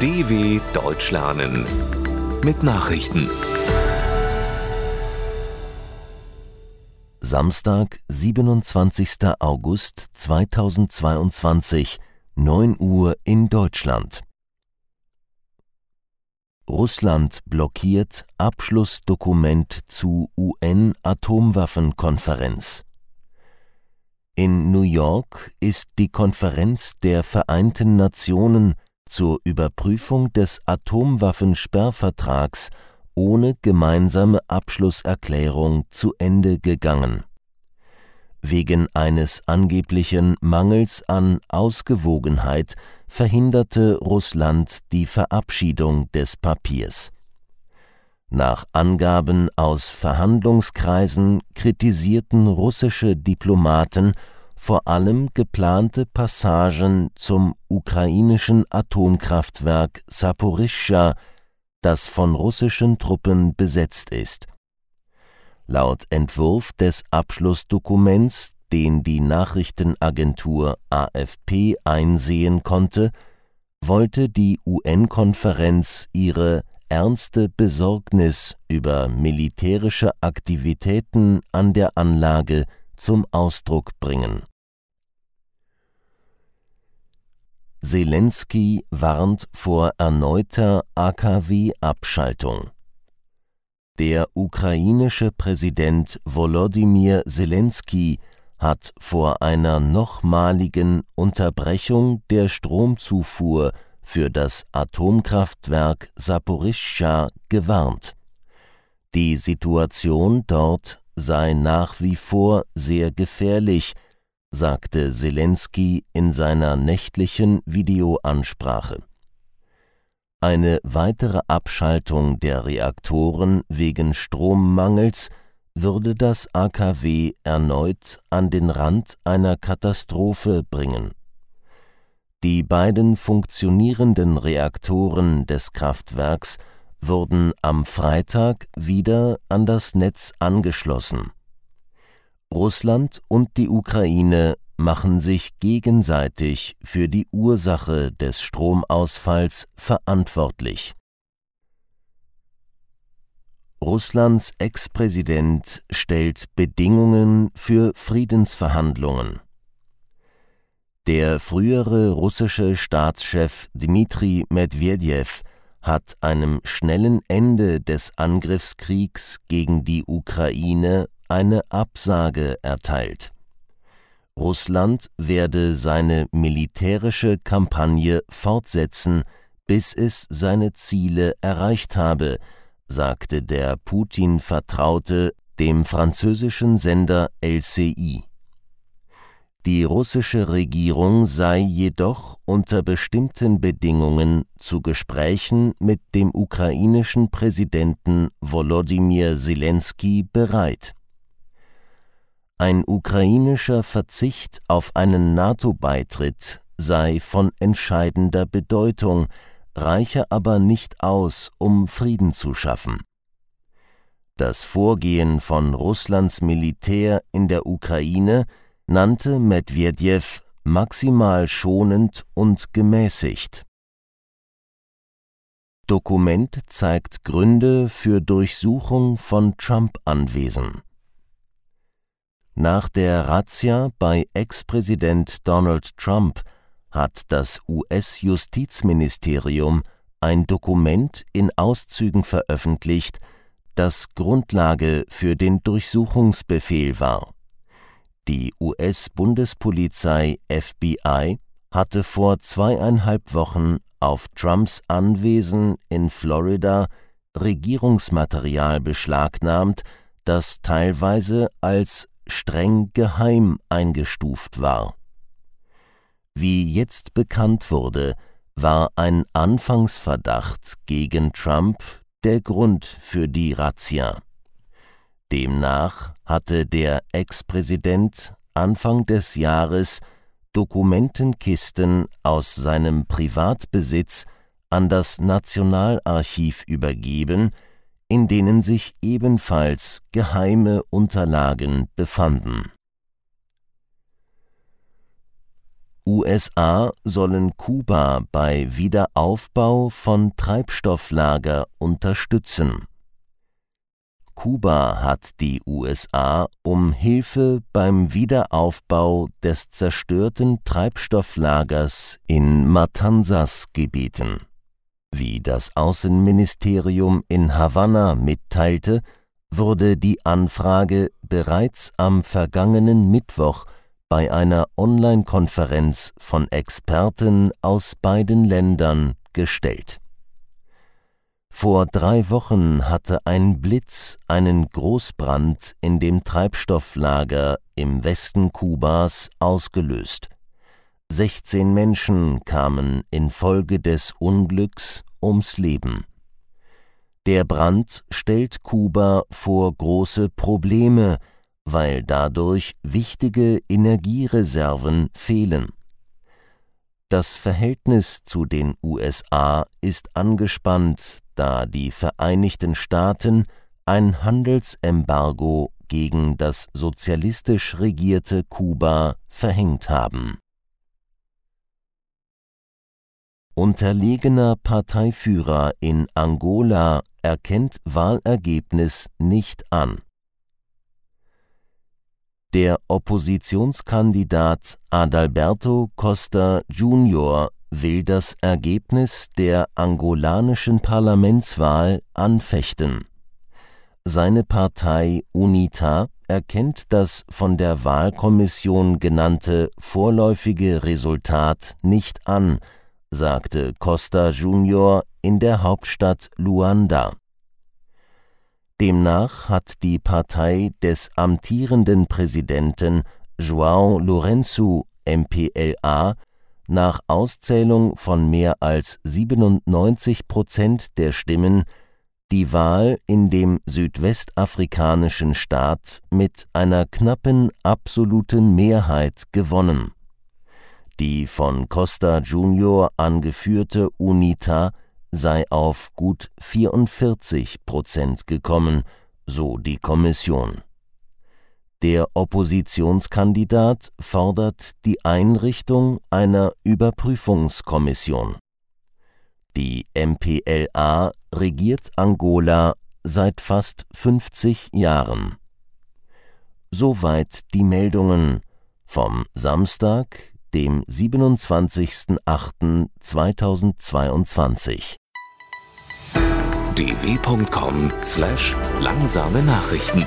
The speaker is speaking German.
DW Deutsch lernen mit Nachrichten. Samstag, 27. August 2022, 9 Uhr in Deutschland. Russland blockiert Abschlussdokument zu UN-Atomwaffenkonferenz. In New York ist die Konferenz der Vereinten Nationen zur Überprüfung des Atomwaffensperrvertrags ohne gemeinsame Abschlusserklärung zu Ende gegangen. Wegen eines angeblichen Mangels an Ausgewogenheit verhinderte Russland die Verabschiedung des Papiers. Nach Angaben aus Verhandlungskreisen kritisierten russische Diplomaten vor allem geplante Passagen zum ukrainischen Atomkraftwerk Saporischschja, das von russischen Truppen besetzt ist. Laut Entwurf des Abschlussdokuments, den die Nachrichtenagentur AFP einsehen konnte, wollte die UN-Konferenz ihre ernste Besorgnis über militärische Aktivitäten an der Anlage zum Ausdruck bringen. Zelensky warnt vor erneuter AKW-Abschaltung. Der ukrainische Präsident Volodymyr Zelensky hat vor einer nochmaligen Unterbrechung der Stromzufuhr für das Atomkraftwerk Saporischschja gewarnt. Die Situation dort sei nach wie vor sehr gefährlich, sagte Zelensky in seiner nächtlichen Videoansprache. Eine weitere Abschaltung der Reaktoren wegen Strommangels würde das AKW erneut an den Rand einer Katastrophe bringen. Die beiden funktionierenden Reaktoren des Kraftwerks wurden am Freitag wieder an das Netz angeschlossen. Russland und die Ukraine machen sich gegenseitig für die Ursache des Stromausfalls verantwortlich. Russlands Ex-Präsident stellt Bedingungen für Friedensverhandlungen. Der frühere russische Staatschef Dmitri Medvedev hat einem schnellen Ende des Angriffskriegs gegen die Ukraine eine Absage erteilt. Russland werde seine militärische Kampagne fortsetzen, bis es seine Ziele erreicht habe, sagte der Putin-Vertraute dem französischen Sender LCI. Die russische Regierung sei jedoch unter bestimmten Bedingungen zu Gesprächen mit dem ukrainischen Präsidenten Volodymyr Zelensky bereit. Ein ukrainischer Verzicht auf einen NATO-Beitritt sei von entscheidender Bedeutung, reiche aber nicht aus, um Frieden zu schaffen. Das Vorgehen von Russlands Militär in der Ukraine nannte Medvedev maximal schonend und gemäßigt. Dokument zeigt Gründe für Durchsuchung von Trump-Anwesen. Nach der Razzia bei Ex-Präsident Donald Trump hat das US-Justizministerium ein Dokument in Auszügen veröffentlicht, das Grundlage für den Durchsuchungsbefehl war. Die US-Bundespolizei FBI hatte vor zweieinhalb Wochen auf Trumps Anwesen in Florida Regierungsmaterial beschlagnahmt, das teilweise als streng geheim eingestuft war. Wie jetzt bekannt wurde, war ein Anfangsverdacht gegen Trump der Grund für die Razzia. Demnach hatte der Ex-Präsident Anfang des Jahres Dokumentenkisten aus seinem Privatbesitz an das Nationalarchiv übergeben, in denen sich ebenfalls geheime Unterlagen befanden. USA sollen Kuba bei Wiederaufbau von Treibstofflager unterstützen. Kuba hat die USA um Hilfe beim Wiederaufbau des zerstörten Treibstofflagers in Matanzas gebeten. Wie das Außenministerium in Havanna mitteilte, wurde die Anfrage bereits am vergangenen Mittwoch bei einer Online-Konferenz von Experten aus beiden Ländern gestellt. Vor drei Wochen hatte ein Blitz einen Großbrand in dem Treibstofflager im Westen Kubas ausgelöst. 16 Menschen kamen infolge des Unglücks ums Leben. Der Brand stellt Kuba vor große Probleme, weil dadurch wichtige Energiereserven fehlen. Das Verhältnis zu den USA ist angespannt, da die Vereinigten Staaten ein Handelsembargo gegen das sozialistisch regierte Kuba verhängt haben. Unterlegener Parteiführer in Angola erkennt Wahlergebnis nicht an. Der Oppositionskandidat Adalberto Costa Junior will das Ergebnis der angolanischen Parlamentswahl anfechten. Seine Partei UNITA erkennt das von der Wahlkommission genannte vorläufige Resultat nicht an, sagte Costa Junior in der Hauptstadt Luanda. Demnach hat die Partei des amtierenden Präsidenten João Lourenço MPLA nach Auszählung von mehr als 97 Prozent der Stimmen die Wahl in dem südwestafrikanischen Staat mit einer knappen absoluten Mehrheit gewonnen. Die von Costa Junior angeführte UNITA sei auf gut 44 Prozent gekommen, so die Kommission. Der Oppositionskandidat fordert die Einrichtung einer Überprüfungskommission. Die MPLA regiert Angola seit fast 50 Jahren. Soweit die Meldungen vom Samstag, dem 27.08.2022. dw.com/langsame Nachrichten